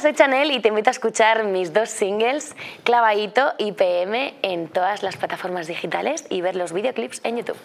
Soy Chanel y te invito a escuchar mis dos singles, Clavadito y PM, en todas las plataformas digitales y ver los videoclips en YouTube.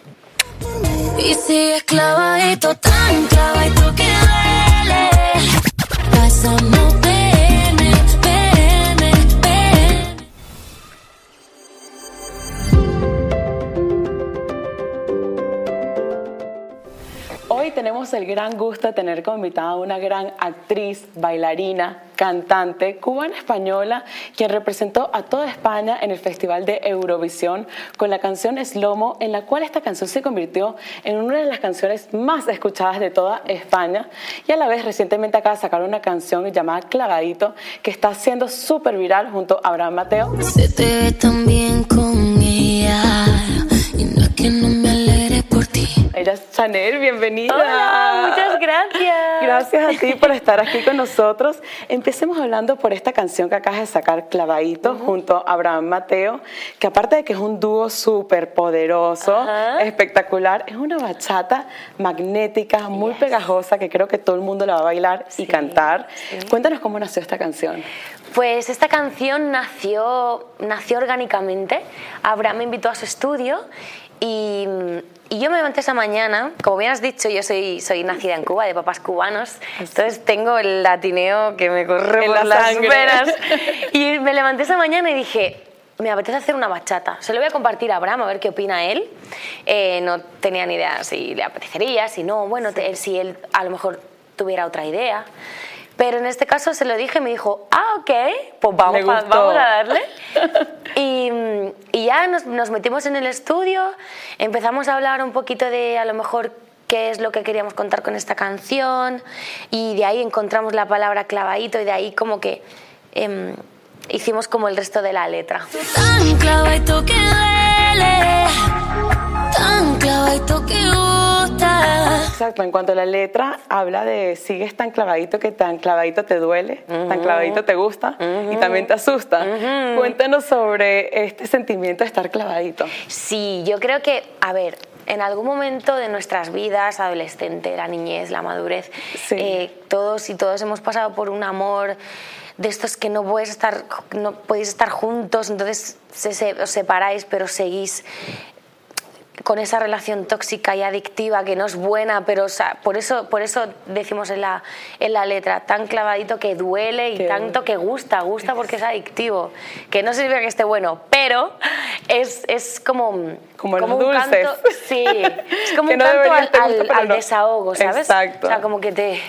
Hoy tenemos el gran gusto de tener como invitada a una gran actriz, bailarina, cantante cubana-española, quien representó a toda España en el Festival de Eurovisión con la canción Slomo, en la cual esta canción se convirtió en una de las canciones más escuchadas de toda España. Y a la vez, recientemente acaba de sacar una canción llamada Clavadito, que está siendo súper viral junto a Abraham Mateo. Se te ve tan bien con ella. Y no es que no me es Chanel, bienvenida. Hola, muchas gracias. Gracias a ti por estar aquí con nosotros. Empecemos hablando por esta canción que acabas de sacar, Clavadito, junto a Abraham Mateo, que aparte de que es un dúo súper poderoso, espectacular, es una bachata magnética, muy Yes. pegajosa, que creo que todo el mundo la va a bailar y cantar. sí. Cuéntanos cómo nació esta canción. Pues esta canción nació, nació orgánicamente. Abraham me invitó a su estudio y, y yo me levanté esa mañana. Como bien has dicho, yo soy, soy nacida en Cuba, de papás cubanos. Entonces tengo el latineo que me corre En por la las venas. Y me levanté esa mañana y dije, me apetece hacer una bachata. Se lo voy a compartir a Abraham a ver qué opina él. Eh, no tenía ni idea si le apetecería, si no, bueno, te- si él a lo mejor tuviera otra idea. Pero en este caso se lo dije y me dijo, ah, ok, pues vamos, a, vamos a darle. y, y ya nos, nos metimos en el estudio, empezamos a hablar un poquito de a lo mejor qué es lo que queríamos contar con esta canción y de ahí encontramos la palabra clavadito y de ahí como que em, hicimos como el resto de la letra. Tan clavadito que gusta. Exacto, en cuanto a la letra, habla de sigues tan clavadito que tan clavadito te duele, tan clavadito te gusta y también te asusta. Cuéntanos sobre este sentimiento de estar clavadito. Sí, yo creo que, a ver, en algún momento de nuestras vidas, adolescente, la niñez, la madurez, Sí. eh, todos y todos hemos pasado por un amor de estos que no podéis estar, no podéis estar juntos, entonces se, se- os separáis, pero seguís con esa relación tóxica y adictiva que no es buena, pero o sea, por eso por eso decimos en la, en la letra tan clavadito que duele y tanto que gusta, gusta porque es adictivo, que no significa que esté bueno, pero es, es como Como los un dulces. canto, sí, es como Que un no canto al, no. desahogo, ¿sabes? Exacto. O sea, como que te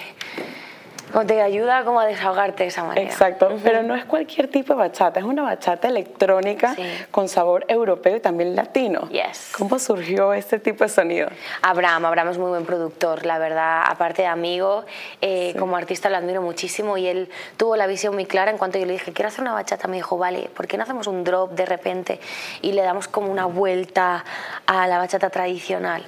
como te ayuda como a desahogarte de esa manera. Exacto, pero no es cualquier tipo de bachata, es una bachata electrónica Sí. con sabor europeo y también latino. Yes. ¿Cómo surgió este tipo de sonido? Abraham, Abraham es muy buen productor, la verdad, aparte de amigo, eh, como artista lo admiro muchísimo y él tuvo la visión muy clara en cuanto yo le dije, quiero hacer una bachata, me dijo, vale, ¿por qué no hacemos un drop de repente y le damos como una vuelta a la bachata tradicional?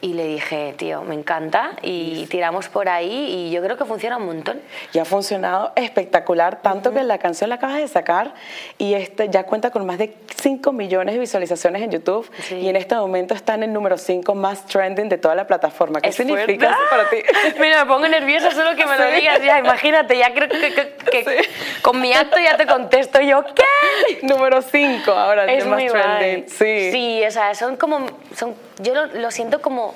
Y le dije, tío, me encanta y tiramos por ahí y yo creo que funciona un montón. Y ha funcionado espectacular, tanto que la canción la acabas de sacar y este ya cuenta con más de 5 millones de visualizaciones en YouTube Sí. y en este momento está en el número 5 más trending de toda la plataforma. ¿Qué Es significa eso para ti? Mira, me pongo nerviosa solo que me lo Sí. digas. Ya, imagínate, ya creo que, que- que con mi acto ya te contesto yo, ¿qué? número 5 ahora, Es el más trending. Sí. Sí, o sea, son como, son, yo lo, lo siento como,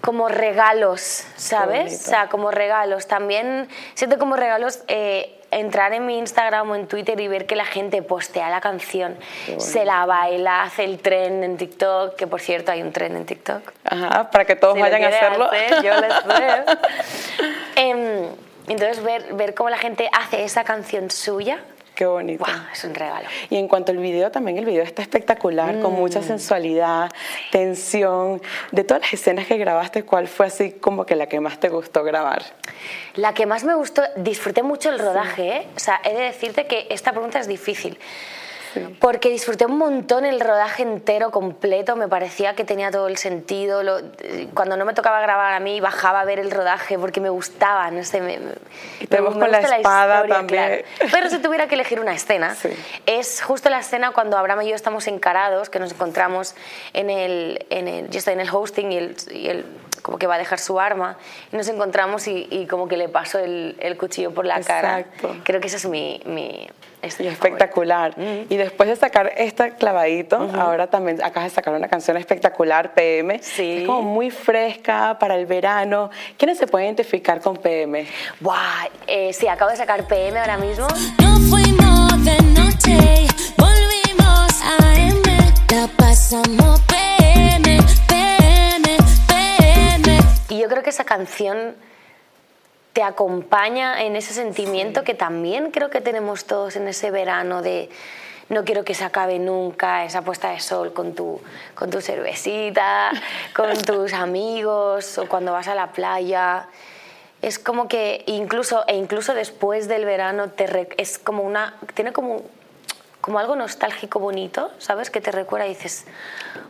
como regalos, ¿sabes? O sea, como regalos. También siento como regalos eh, entrar en mi Instagram o en Twitter y ver que la gente postea la canción, se la baila, hace el tren en TikTok, que por cierto hay un tren en TikTok. Ajá, para que todos Si vayan a hacerlo. hacer, yo les veo. Em, entonces, ver, ver cómo la gente hace esa canción suya, Qué bonito. ¡guau! es un regalo. Y en cuanto al video, también el video está espectacular, con Mm. mucha sensualidad, tensión. De todas las escenas que grabaste, ¿cuál fue así como que la que más te gustó grabar? La que más me gustó, disfruté mucho el rodaje, ¿eh? O sea, he de decirte que esta pregunta es difícil. Porque disfruté un montón el rodaje entero, completo, me parecía que tenía todo el sentido. lo- cuando no me tocaba grabar a mí, bajaba a ver el rodaje porque me gustaba, no sé. Me, Y te me con la espada historia, también. claro. Pero si tuviera que elegir una escena, Sí. es justo la escena cuando Abraham y yo estamos encarados, que nos encontramos en el, en el yo estoy en el hosting y él como que va a dejar su arma y nos encontramos y, como que le paso el, el cuchillo por la cara. Creo que ese es mi... mi espectacular. Y después de sacar este clavadito, ahora también acabas de sacar una canción espectacular, PM. Sí. Es como muy fresca para el verano. ¿Quiénes se pueden identificar con PM? Buah, eh, sí, acabo de sacar PM ahora mismo. No fuimos de noche, canción te acompaña en ese sentimiento que también creo que tenemos todos en ese verano de no quiero que se acabe nunca esa puesta de sol con tu, con tu cervecita, con tus amigos o cuando vas a la playa. Es como que incluso, e incluso después del verano te es como una, tiene como, como algo nostálgico bonito, ¿sabes? Que te recuerda y dices,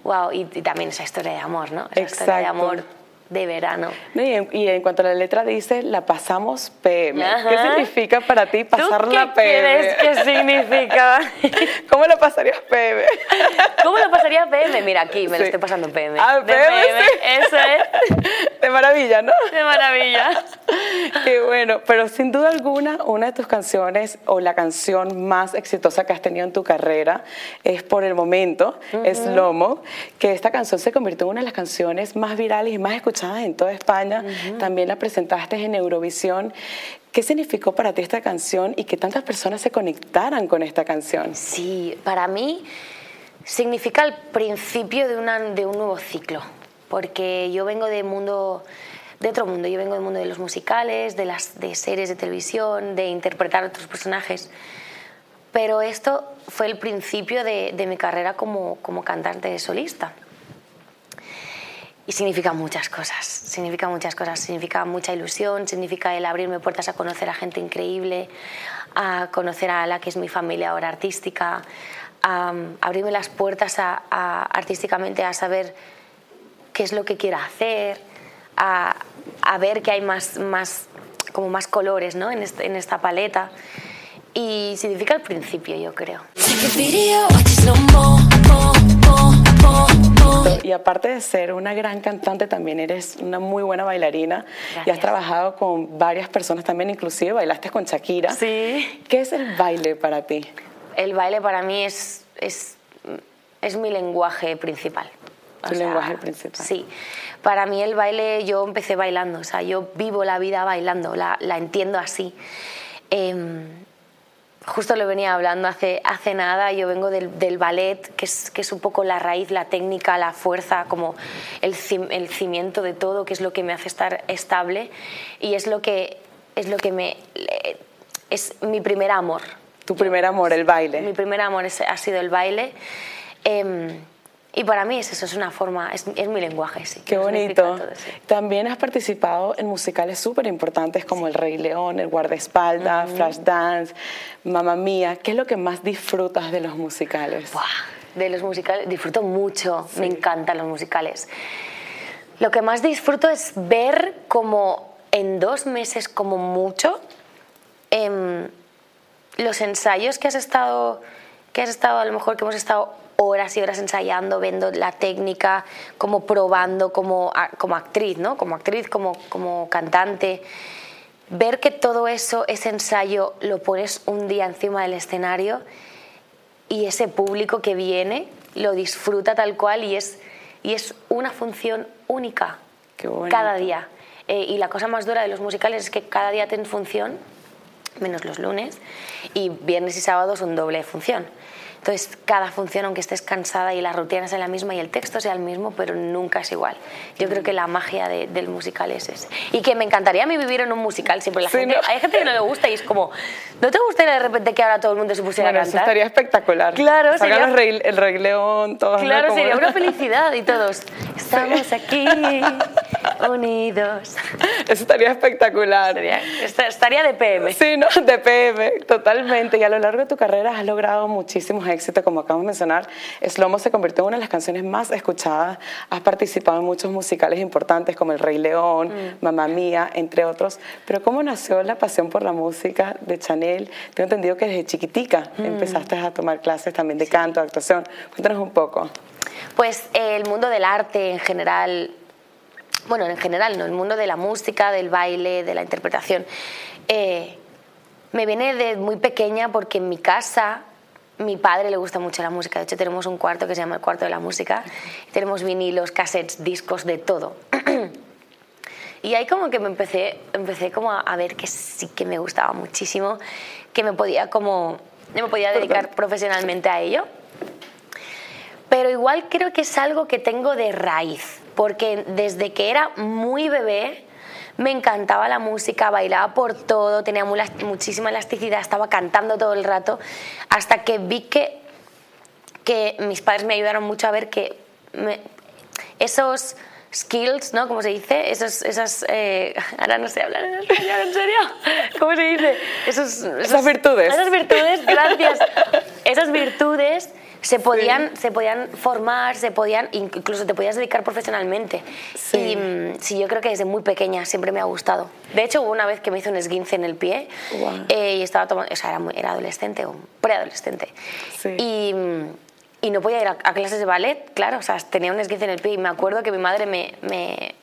wow, y, también esa historia de amor, ¿no? Esa historia de amor de verano. y, en, cuanto a la letra dice, la pasamos PM. ¿Qué significa para ti pasar ¿Tú la PM? ¿Qué significa? ¿Cómo lo pasarías PM? ¿Cómo lo pasaría PM? Mira, aquí me lo estoy pasando PM. Ah, PM, Eso es. De maravilla, ¿no? De maravilla. Qué bueno, pero sin duda alguna, una de tus canciones o la canción más exitosa que has tenido en tu carrera es por el momento, es Lomo, que esta canción se convirtió en una de las canciones más virales y más escuchadas en toda España, también la presentaste en Eurovisión. ¿Qué significó para ti esta canción y que tantas personas se conectaran con esta canción? Sí, para mí significa el principio de, una, de un nuevo ciclo, porque yo vengo de mundo de otro mundo. Yo vengo del mundo de los musicales, de las de series de televisión, de interpretar a otros personajes. Pero esto fue el principio de, de mi carrera como, como cantante de solista. Y significa muchas cosas, significa muchas cosas, significa mucha ilusión, significa el abrirme puertas a conocer a gente increíble, a conocer a la que es mi familia ahora artística, abrirme las puertas a, artísticamente a saber qué es lo que quiero hacer, a, ver que hay más, más, como más colores ¿no? en, en esta paleta. Y significa el principio, yo creo. Aparte de ser una gran cantante, también eres una muy buena bailarina y has trabajado con varias personas también, inclusive bailaste con Shakira. Sí. ¿Qué es el baile para ti? El baile para mí es, es, es mi lenguaje principal. Tu lenguaje principal. Sí. Para mí el baile, yo empecé bailando, o sea, yo vivo la vida bailando, la, la entiendo así. Eh, justo lo venía hablando hace, hace nada, yo vengo del, del ballet, que es, que es, un poco la raíz, la técnica, la fuerza, como el, el, cimiento de todo, que es lo que me hace estar estable y es lo que, es lo que me... es mi primer amor. Tu primer amor, el baile. Mi primer amor ha sido el baile. Eh, y para mí es eso, es una forma, es, es mi lenguaje, sí. Qué bonito. También has participado en musicales súper importantes como El Rey León, El Guardaespaldas, Flashdance, Mamma Mía. ¿Qué es lo que más disfrutas de los musicales? De los musicales disfruto mucho, me encantan los musicales. Lo que más disfruto es ver como en dos meses como mucho em, los ensayos que has estado que has estado a lo mejor que hemos estado horas y horas ensayando, viendo la técnica, como probando como, como actriz, ¿no? Como actriz, como, como cantante. Ver que todo eso, ese ensayo, lo pones un día encima del escenario y ese público que viene lo disfruta tal cual y es, y es una función única cada día. Eh, y la cosa más dura de los musicales es que cada día tienen función, menos los lunes, y viernes y sábados un doble función. Entonces, cada función, aunque estés cansada y la rutina sea la misma y el texto sea el mismo, pero nunca es igual. Yo creo que la magia del musical es ese. Y que me encantaría a mí vivir en un musical. Siempre la gente, Hay gente que no le gusta y es como, ¿no te gustaría de repente que ahora todo el mundo se pusiera a cantar? Eso estaría espectacular. Claro, sería... el Rey León, todos. Claro, sería una felicidad y todos. Estamos aquí unidos. Eso estaría espectacular. estaría de PM. Sí, ¿no? De PM, totalmente. Y a lo largo de tu carrera has logrado muchísimos éxito, como acabamos de mencionar, Slomo se convirtió en una de las canciones más escuchadas. Has participado en muchos musicales importantes como El Rey León, mm. Mamá Mía, entre otros. Pero ¿cómo nació la pasión por la música de Chanel? Tengo entendido que desde chiquitica mm. empezaste a tomar clases también de canto, de actuación. Cuéntanos un poco. Pues el mundo del arte en general bueno, en general, ¿no? el mundo de la música, del baile, de la interpretación, eh, me viene de muy pequeña porque en mi casa mi padre le gusta mucho la música. De hecho, tenemos un cuarto que se llama el cuarto de la música. Tenemos vinilos, cassettes, discos, de todo. y ahí como que me empecé, empecé como a, ver que sí que me gustaba muchísimo, que me podía como, me podía dedicar profesionalmente a ello. Pero igual creo que es algo que tengo de raíz, porque desde que era muy bebé me encantaba la música, bailaba por todo, tenía muchísima elasticidad, estaba cantando todo el rato, hasta que vi que, que mis padres me ayudaron mucho a ver que esos skills, ¿no? Como se dice, esos, esas, eh, ahora no sé hablar en español, ¿en serio? ¿Cómo se dice? esas virtudes. Esas virtudes, gracias. esas virtudes se podían, se podían formar, se podían, incluso te podías dedicar profesionalmente. Y mm, sí, yo creo que desde muy pequeña siempre me ha gustado. De hecho, hubo una vez que me hizo un esguince en el pie eh, y estaba tomando, o sea, era, era adolescente o preadolescente. Y, mm, y, no podía ir a, clases de ballet, claro, o sea, tenía un esguince en el pie y me acuerdo que mi madre me, me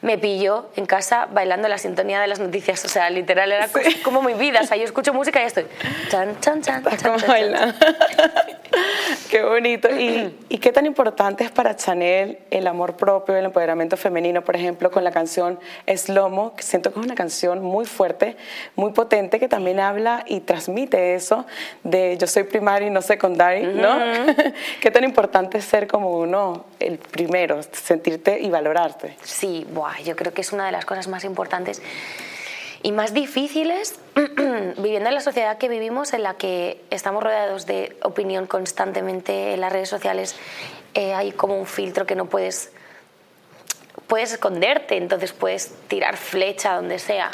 me pilló en casa bailando la sintonía de las noticias. O sea, literal, era como mi vida. O sea, yo escucho música y estoy. Chan, chan, chan, chan, chan, Qué bonito. ¿Y, ¿Y, qué tan importante es para Chanel el amor propio, el empoderamiento femenino, por ejemplo, con la canción Slomo, que siento que es una canción muy fuerte, muy potente, que también habla y transmite eso de yo soy primario y no secundario, ¿no? ¿Qué tan importante es ser como uno, el primero, sentirte y valorarte? Sí, buah, yo creo que es una de las cosas más importantes y más difíciles viviendo en la sociedad que vivimos, en la que estamos rodeados de opinión constantemente en las redes sociales, eh, hay como un filtro que no puedes, puedes esconderte, entonces puedes tirar flecha donde sea.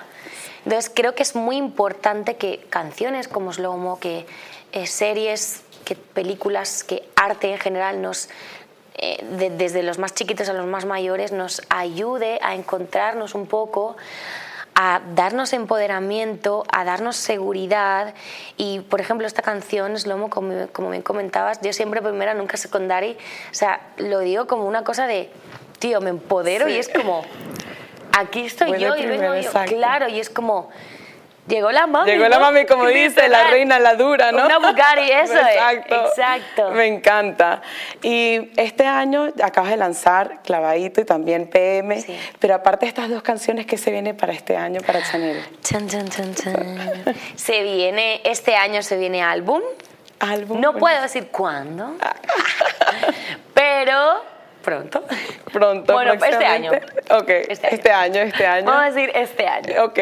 Entonces creo que es muy importante que canciones como Slow que eh, series, que películas, que arte en general nos, eh, desde los más chiquitos a los más mayores, nos ayude a encontrarnos un poco, a darnos empoderamiento, a darnos seguridad. Y, por ejemplo, esta canción, Slomo, como, como bien comentabas, yo siempre primera, nunca secundaria, o sea, lo digo como una cosa de, tío, me empodero y es como, aquí estoy yo y vengo yo. Claro, y es como Llegó la mami. Llegó la mami, como dice, la reina, la dura, ¿no? Una Bugatti, eso Exacto. es. Exacto. Me encanta. Y este año acabas de lanzar Clavadito y también PM. Sí. Pero aparte de estas dos canciones, ¿qué se viene para este año para Chanel? Chan, chan, chan, chan. se viene, este año se viene álbum. Álbum. No puedo decir cuándo. pero pronto. Pronto. Bueno, este año. Ok. Este año. este año, este año. Vamos a decir este año. Ok.